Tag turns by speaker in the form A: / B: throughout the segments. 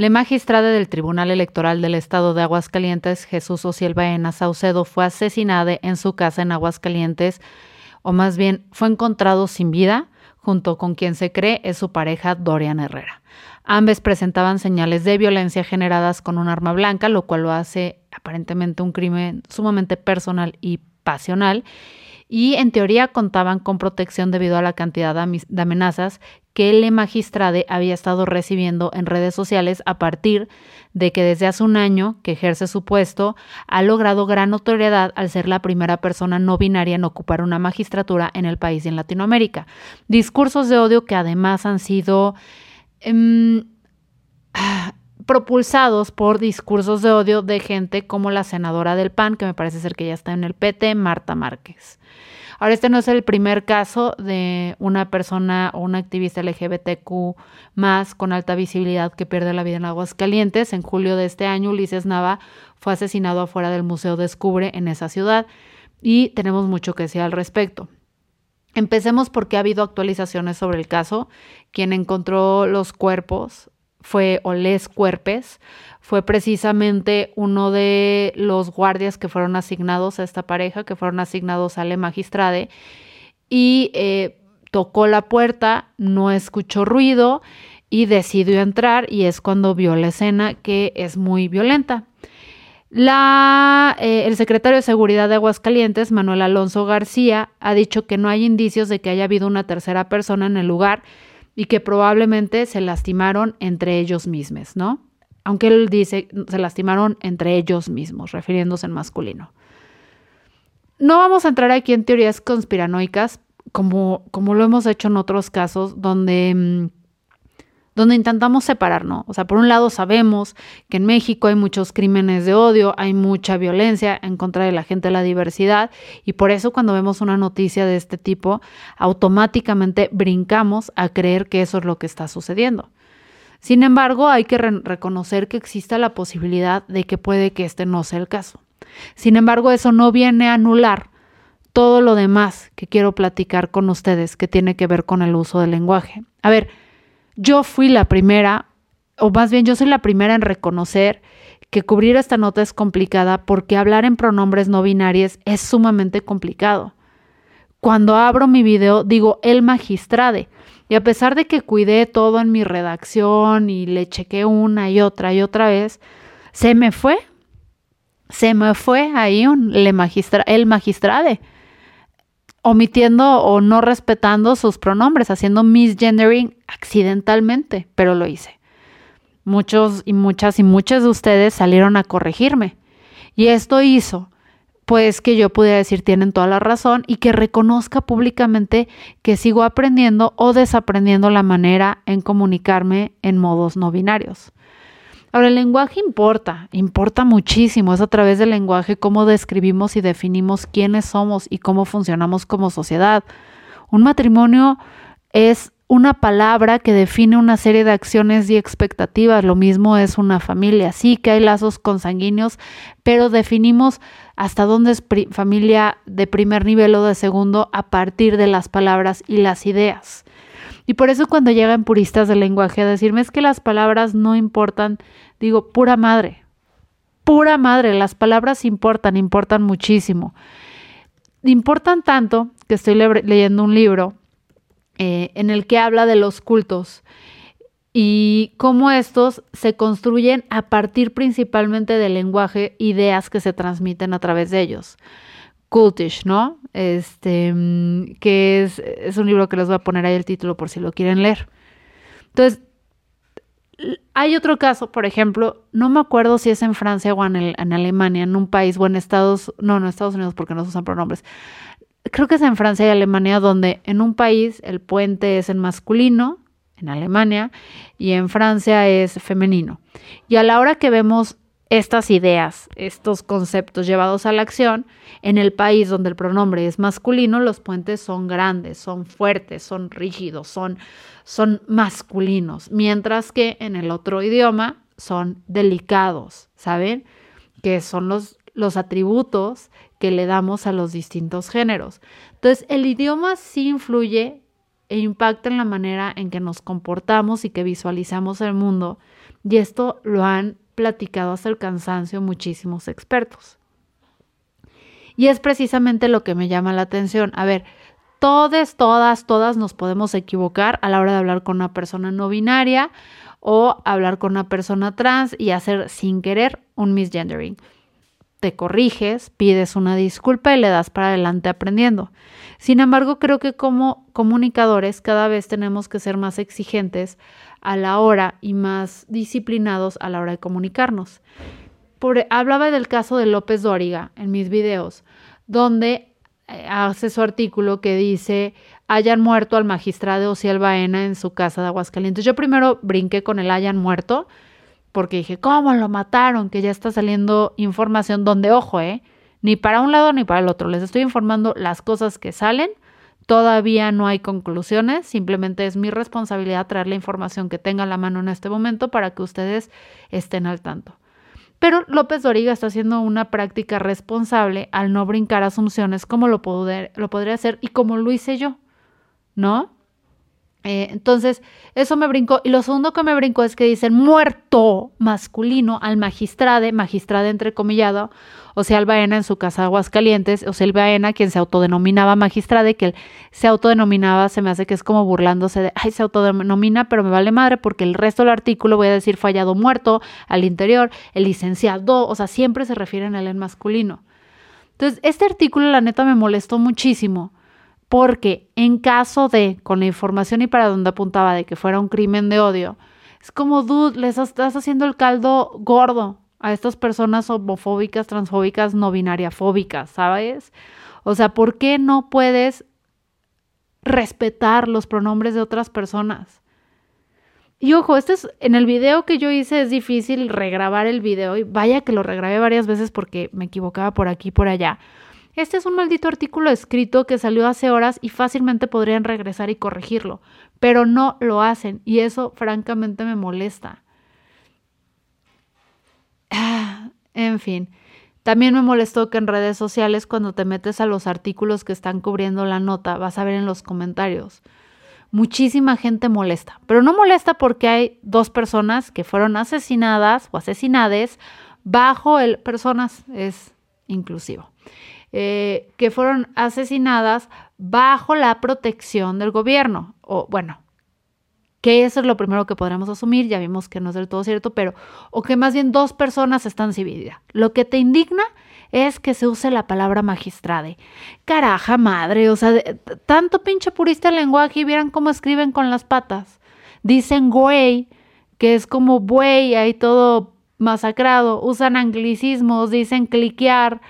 A: La magistrada del Tribunal Electoral del Estado de Aguascalientes, Jesús Ociel Baena Saucedo, fue asesinada en su casa en Aguascalientes, o más bien fue encontrado sin vida, junto con quien se cree es su pareja Dorian Herrera. Ambos presentaban señales de violencia generadas con un arma blanca, lo cual lo hace aparentemente un crimen sumamente personal y pasional, y en teoría contaban con protección debido a la cantidad de amenazas que el magistrade había estado recibiendo en redes sociales a partir de que desde hace un año que ejerce su puesto ha logrado gran notoriedad al ser la primera persona no binaria en ocupar una magistratura en el país y en Latinoamérica. Discursos de odio que además han sido em, propulsados por discursos de odio de gente como la senadora del PAN, que me parece ser que ya está en el PT, Marta Márquez. Ahora, este no es el primer caso de una persona o una activista LGBTQ más con alta visibilidad que pierde la vida en Aguascalientes. En julio de este año, Ulises Nava fue asesinado afuera del Museo Descubre en esa ciudad y tenemos mucho que decir al respecto. Empecemos porque ha habido actualizaciones sobre el caso. Quien encontró los cuerpos fue Oles Cuerpes, fue precisamente uno de los guardias que fueron asignados a esta pareja, que fueron asignados a Le Magistrade, y eh, tocó la puerta, no escuchó ruido y decidió entrar y es cuando vio la escena que es muy violenta. La, eh, el secretario de Seguridad de Aguascalientes, Manuel Alonso García, ha dicho que no hay indicios de que haya habido una tercera persona en el lugar y que probablemente se lastimaron entre ellos mismos, ¿no? Aunque él dice se lastimaron entre ellos mismos, refiriéndose en masculino. No vamos a entrar aquí en teorías conspiranoicas, como, como lo hemos hecho en otros casos, donde mm, donde intentamos separarnos. O sea, por un lado sabemos que en México hay muchos crímenes de odio, hay mucha violencia en contra de la gente de la diversidad y por eso cuando vemos una noticia de este tipo, automáticamente brincamos a creer que eso es lo que está sucediendo. Sin embargo, hay que reconocer que existe la posibilidad de que puede que este no sea el caso. Sin embargo, eso no viene a anular todo lo demás que quiero platicar con ustedes que tiene que ver con el uso del lenguaje. A ver, yo fui la primera, o más bien yo soy la primera en reconocer que cubrir esta nota es complicada porque hablar en pronombres no binarios es sumamente complicado. Cuando abro mi video digo el magistrade y a pesar de que cuidé todo en mi redacción y le chequé una y otra y otra vez, se me fue. Se me fue ahí un, le magistra, el magistrade omitiendo o no respetando sus pronombres, haciendo misgendering accidentalmente, pero lo hice. Muchos y muchas y muchas de ustedes salieron a corregirme. Y esto hizo pues que yo pudiera decir tienen toda la razón y que reconozca públicamente que sigo aprendiendo o desaprendiendo la manera en comunicarme en modos no binarios. Ahora, el lenguaje importa, importa muchísimo. Es a través del lenguaje cómo describimos y definimos quiénes somos y cómo funcionamos como sociedad. Un matrimonio es una palabra que define una serie de acciones y expectativas. Lo mismo es una familia. Sí que hay lazos consanguíneos, pero definimos hasta dónde es familia de primer nivel o de segundo a partir de las palabras y las ideas. Y por eso cuando llegan puristas del lenguaje a decirme es que las palabras no importan, digo, pura madre, pura madre, las palabras importan, importan muchísimo. Importan tanto que estoy leyendo un libro eh, en el que habla de los cultos y cómo estos se construyen a partir principalmente del lenguaje, ideas que se transmiten a través de ellos cultish, ¿no? Este, mm, que es, es un libro que les voy a poner ahí el título por si lo quieren leer. Entonces, hay otro caso, por ejemplo, no me acuerdo si es en Francia o en, en, Alemania, en un país o en Estados, no, no Estados Unidos porque no se usan pronombres. Creo que es en Francia y Alemania donde en un país el puente es en masculino, en Alemania, y en Francia es femenino. Y a la hora que vemos estas ideas, estos conceptos llevados a la acción, en el país donde el pronombre es masculino, los puentes son grandes, son fuertes, son rígidos, son, son masculinos, mientras que en el otro idioma son delicados, ¿saben? Que son los, los atributos que le damos a los distintos géneros. Entonces, el idioma sí influye e impacta en la manera en que nos comportamos y que visualizamos el mundo Y esto lo han platicado hasta el cansancio muchísimos expertos. Y es precisamente lo que me llama la atención. A ver, todas, todas, todas nos podemos equivocar a la hora de hablar con una persona no binaria o hablar con una persona trans y hacer sin querer un misgendering. Te corriges, pides una disculpa y le das para adelante aprendiendo. Sin embargo, creo que como comunicadores cada vez tenemos que ser más exigentes a la hora y más disciplinados a la hora de comunicarnos. Por, hablaba del caso de López Dóriga en mis videos, donde eh, hace su artículo que dice hayan muerto al magistrado Ociel Baena en su casa de Aguascalientes. Yo primero brinqué con el hayan muerto porque dije, ¿cómo lo mataron? Que ya está saliendo información donde, ojo, ¿eh? Ni para un lado ni para el otro. Les estoy informando las cosas que salen. Todavía no hay conclusiones, simplemente es mi responsabilidad traer la información que tenga a la mano en este momento para que ustedes estén al tanto. Pero López Doriga está haciendo una práctica responsable al no brincar asunciones como lo, lo podría hacer y como lo hice yo, ¿no? Eh, entonces, eso me brincó. Y lo segundo que me brincó es que dicen muerto masculino al magistrade, magistrade entrecomillado, o sea, Baena en su casa de Aguascalientes, o sea, el Baena, quien se autodenominaba magistrade, que él se autodenominaba, se me hace que es como burlándose de, ay, se autodenomina, pero me vale madre porque el resto del artículo voy a decir fallado muerto al interior, el licenciado, o sea, siempre se refieren a él en masculino. Entonces, este artículo, la neta, me molestó muchísimo porque en caso de, con la información y para donde apuntaba de que fuera un crimen de odio, es como, dude, les estás haciendo el caldo gordo a estas personas homofóbicas, transfóbicas, no binariafóbicas, ¿sabes? O sea, ¿por qué no puedes respetar los pronombres de otras personas? Y ojo, este es en el video que yo hice es difícil regrabar el video y vaya que lo regrabé varias veces porque me equivocaba por aquí y por allá. Este es un maldito artículo escrito que salió hace horas y fácilmente podrían regresar y corregirlo, pero no lo hacen y eso francamente me molesta. Ah, en fin, también me molestó que en redes sociales cuando te metes a los artículos que están cubriendo la nota, vas a ver en los comentarios. Muchísima gente molesta, pero no molesta porque hay dos personas que fueron asesinadas o asesinades bajo el personas es inclusivo. Eh, que fueron asesinadas bajo la protección del gobierno. O bueno, que eso es lo primero que podríamos asumir, ya vimos que no es del todo cierto, pero, o que más bien dos personas están divididas. Lo que te indigna es que se use la palabra magistrade. Caraja madre, o sea, tanto pinche purista el lenguaje y vieran cómo escriben con las patas. Dicen güey, que es como buey, ahí todo masacrado. Usan anglicismos, dicen cliquear,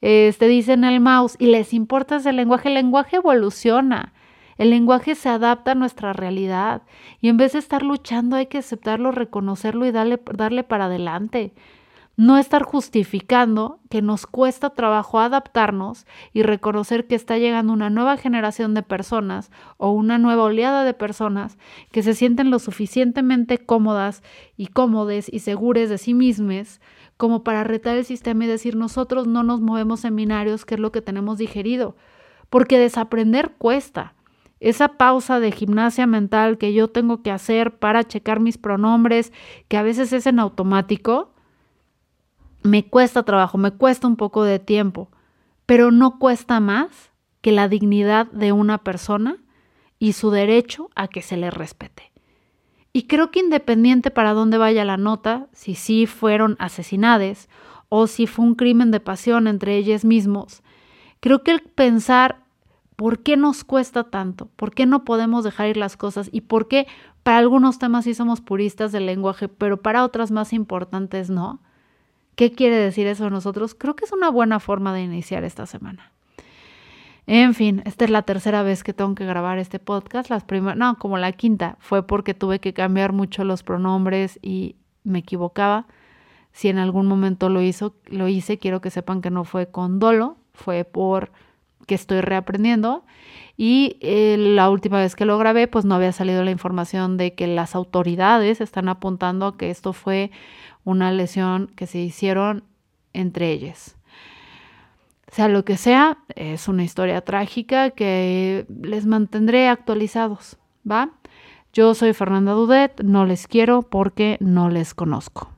A: este, dicen el mouse y les importa ese lenguaje. El lenguaje evoluciona. El lenguaje se adapta a nuestra realidad y en vez de estar luchando hay que aceptarlo, reconocerlo y darle, darle para adelante. No estar justificando que nos cuesta trabajo adaptarnos y reconocer que está llegando una nueva generación de personas o una nueva oleada de personas que se sienten lo suficientemente cómodas y cómodes y seguras de sí mismas como para retar el sistema y decir nosotros no nos movemos seminarios, que es lo que tenemos digerido, porque desaprender cuesta. Esa pausa de gimnasia mental que yo tengo que hacer para checar mis pronombres, que a veces es en automático, me cuesta trabajo, me cuesta un poco de tiempo, pero no cuesta más que la dignidad de una persona y su derecho a que se le respete. Y creo que independiente para dónde vaya la nota, si sí fueron asesinadas o si fue un crimen de pasión entre ellos mismos, creo que el pensar por qué nos cuesta tanto, por qué no podemos dejar ir las cosas y por qué para algunos temas sí somos puristas del lenguaje, pero para otras más importantes no. ¿Qué quiere decir eso de nosotros? Creo que es una buena forma de iniciar esta semana. En fin, esta es la tercera vez que tengo que grabar este podcast. Las primeras, no, como la quinta, fue porque tuve que cambiar mucho los pronombres y me equivocaba. Si en algún momento lo hizo, lo hice, quiero que sepan que no fue con dolo, fue por que estoy reaprendiendo. Y eh, la última vez que lo grabé, pues no había salido la información de que las autoridades están apuntando a que esto fue una lesión que se hicieron entre ellas sea lo que sea, es una historia trágica que les mantendré actualizados, ¿va? Yo soy Fernanda Dudet, no les quiero porque no les conozco.